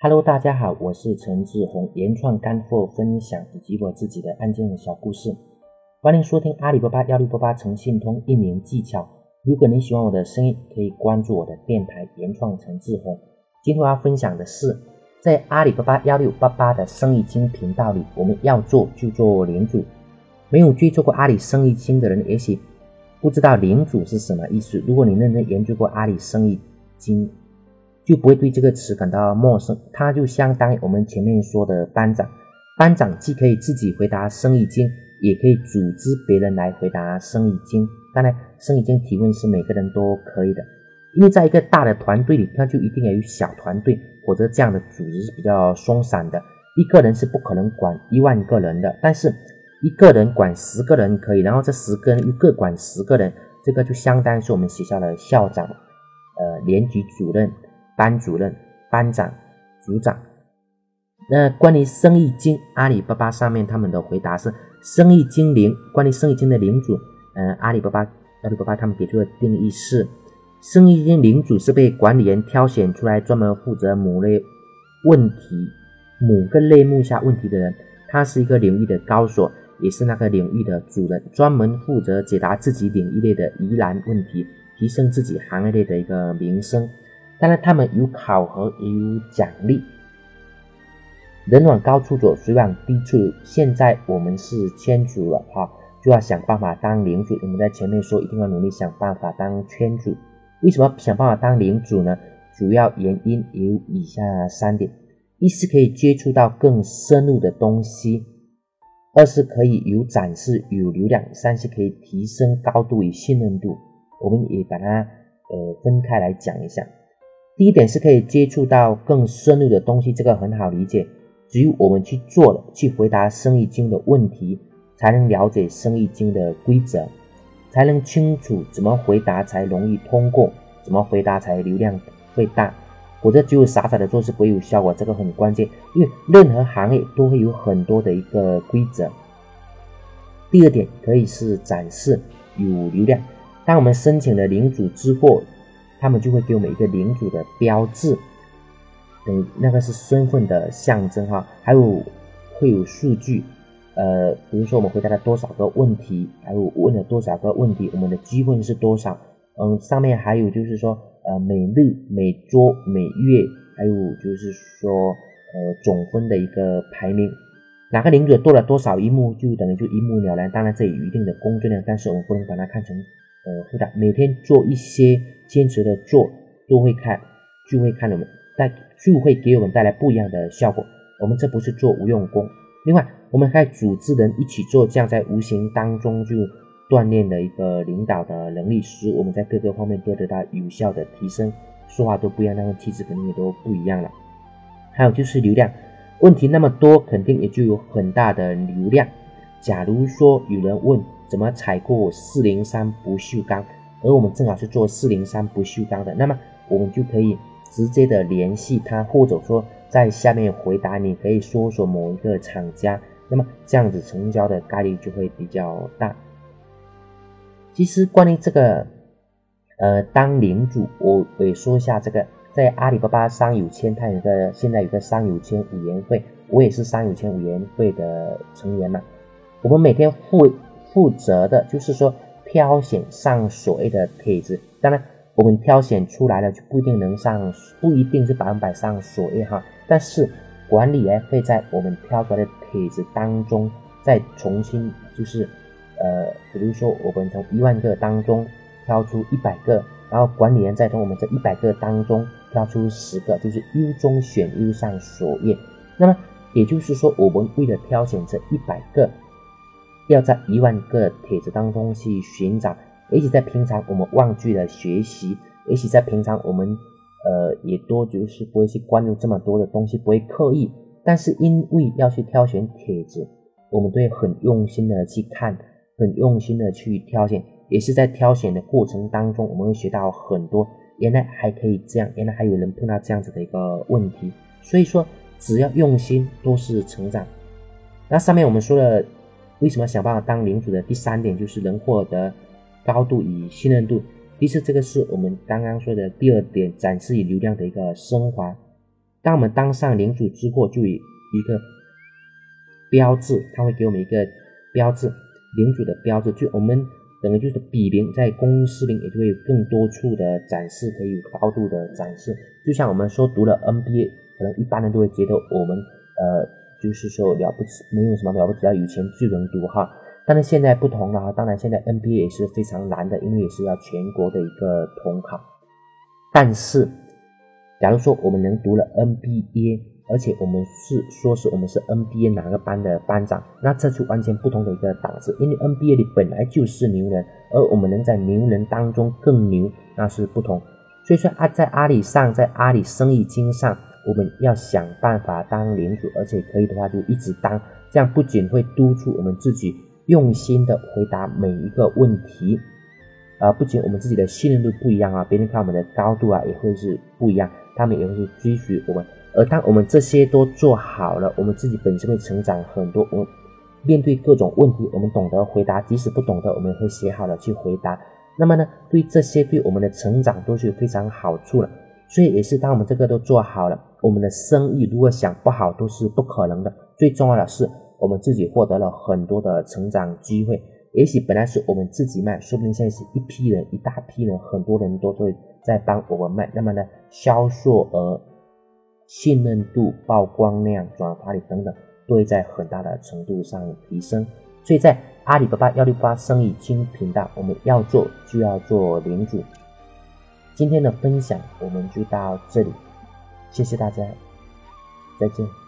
Hello，大家好，我是陈志宏，原创干货分享以及我自己的案件小故事，欢迎收听阿里巴巴幺六八八诚信通运营技巧。如果你喜欢我的声音，可以关注我的电台原创陈志宏。今天我要分享的是，在阿里巴巴幺六八八的生意经频道里，我们要做就做领主。没有追溯过阿里生意经的人，也许不知道领主是什么意思。如果你认真研究过阿里生意经，就不会对这个词感到陌生，它就相当于我们前面说的班长。班长既可以自己回答生意经，也可以组织别人来回答生意经。当然，生意经提问是每个人都可以的，因为在一个大的团队里，那就一定要有小团队，否则这样的组织是比较松散的。一个人是不可能管一万个人的，但是一个人管十个人可以，然后这十个人又各管十个人，这个就相当于是我们学校的校长，呃，年级主任。班主任、班长、组长。那关于生意经，阿里巴巴上面他们的回答是：生意经灵。关于生意经的领主，嗯，阿里巴巴、阿里巴巴他们给出的定义是：生意经领主是被管理员挑选出来，专门负责某类问题、某个类目下问题的人。他是一个领域的高手，也是那个领域的主人，专门负责解答自己领域内的疑难问题，提升自己行业内的一个名声。当然，他们有考核，也有奖励。人往高处走，水往低处流。现在我们是圈主了哈，就要想办法当领主。我们在前面说，一定要努力想办法当圈主。为什么想办法当领主呢？主要原因有以下三点：一是可以接触到更深入的东西；二是可以有展示、有流量；三是可以提升高度与信任度。我们也把它呃分开来讲一下。第一点是可以接触到更深入的东西，这个很好理解。只有我们去做了，去回答生意经的问题，才能了解生意经的规则，才能清楚怎么回答才容易通过，怎么回答才流量会大。否则只有傻傻的做是不会有效果，这个很关键。因为任何行业都会有很多的一个规则。第二点可以是展示有流量。当我们申请了领主之后。他们就会给我们一个领主的标志，等那个是身份的象征哈，还有会有数据，呃，比如说我们回答了多少个问题，还有问了多少个问题，我们的积分是多少？嗯，上面还有就是说，呃，每日、每周、每月，还有就是说，呃，总分的一个排名，哪个领主多了多少一目，就等于就一目了然。当然这有一定的工作量，但是我们不能把它看成。呃，复杂，每天做一些坚持的做，都会看，就会看我们带，就会给我们带来不一样的效果。我们这不是做无用功。另外，我们还组织人一起做，这样在无形当中就锻炼了一个领导的能力，使我们在各个方面都得到有效的提升，说话都不一样，那个气质肯定也都不一样了。还有就是流量，问题那么多，肯定也就有很大的流量。假如说有人问。怎么采购四零三不锈钢？而我们正好是做四零三不锈钢的，那么我们就可以直接的联系他，或者说在下面回答，你可以搜索某一个厂家，那么这样子成交的概率就会比较大。其实关于这个，呃，当领主，我也说一下这个，在阿里巴巴商友签，它有个现在有个商友签委员会，我也是商友签委员会的成员嘛，我们每天负。负责的就是说挑选上所谓的帖子，当然我们挑选出来了就不一定能上，不一定是百分百上所谓哈。但是管理员会在我们挑出来的帖子当中再重新就是，呃，比如说我们从一万个当中挑出一百个，然后管理员再从我们这一百个当中挑出十个，就是优中选优上所页。那么也就是说，我们为了挑选这一百个。要在一万个帖子当中去寻找，也许在平常我们忘记了学习，也许在平常我们呃也多就是不会去关注这么多的东西，不会刻意。但是因为要去挑选帖子，我们都会很用心的去看，很用心的去挑选，也是在挑选的过程当中，我们会学到很多。原来还可以这样，原来还有人碰到这样子的一个问题。所以说，只要用心，都是成长。那上面我们说的。为什么想办法当领主的第三点就是能获得高度与信任度。第四，这个是我们刚刚说的第二点，展示与流量的一个升华。当我们当上领主之后，就有一个标志，他会给我们一个标志，领主的标志，就我们等于就是比邻，在公司里也就会有更多处的展示，可以有高度的展示。就像我们说读了 NBA，可能一般人都会觉得我们呃，就是说了不起，没有什么了不起，要有钱就能读哈。但是现在不同了哈，当然现在 NBA 也是非常难的，因为也是要全国的一个统考。但是，假如说我们能读了 NBA，而且我们是说是我们是 NBA 哪个班的班长，那这就完全不同的一个档次。因为 NBA 里本来就是牛人，而我们能在牛人当中更牛，那是不同。所以说啊，在阿里上，在阿里生意经上，我们要想办法当领主，而且可以的话就一直当，这样不仅会督促我们自己。用心的回答每一个问题，啊，不仅我们自己的信任度不一样啊，别人看我们的高度啊也会是不一样，他们也会去追随我们。而当我们这些都做好了，我们自己本身会成长很多。我面对各种问题，我们懂得回答，即使不懂得，我们会写好了去回答。那么呢，对这些对我们的成长都是有非常好处的。所以也是当我们这个都做好了，我们的生意如果想不好都是不可能的。最重要的是。我们自己获得了很多的成长机会，也许本来是我们自己卖，说不定现在是一批人、一大批人，很多人都会在帮我们卖。那么呢，销售额、信任度、曝光量、转化率等等，都会在很大的程度上提升。所以在阿里巴巴幺六八生意经频道，我们要做就要做领主。今天的分享我们就到这里，谢谢大家，再见。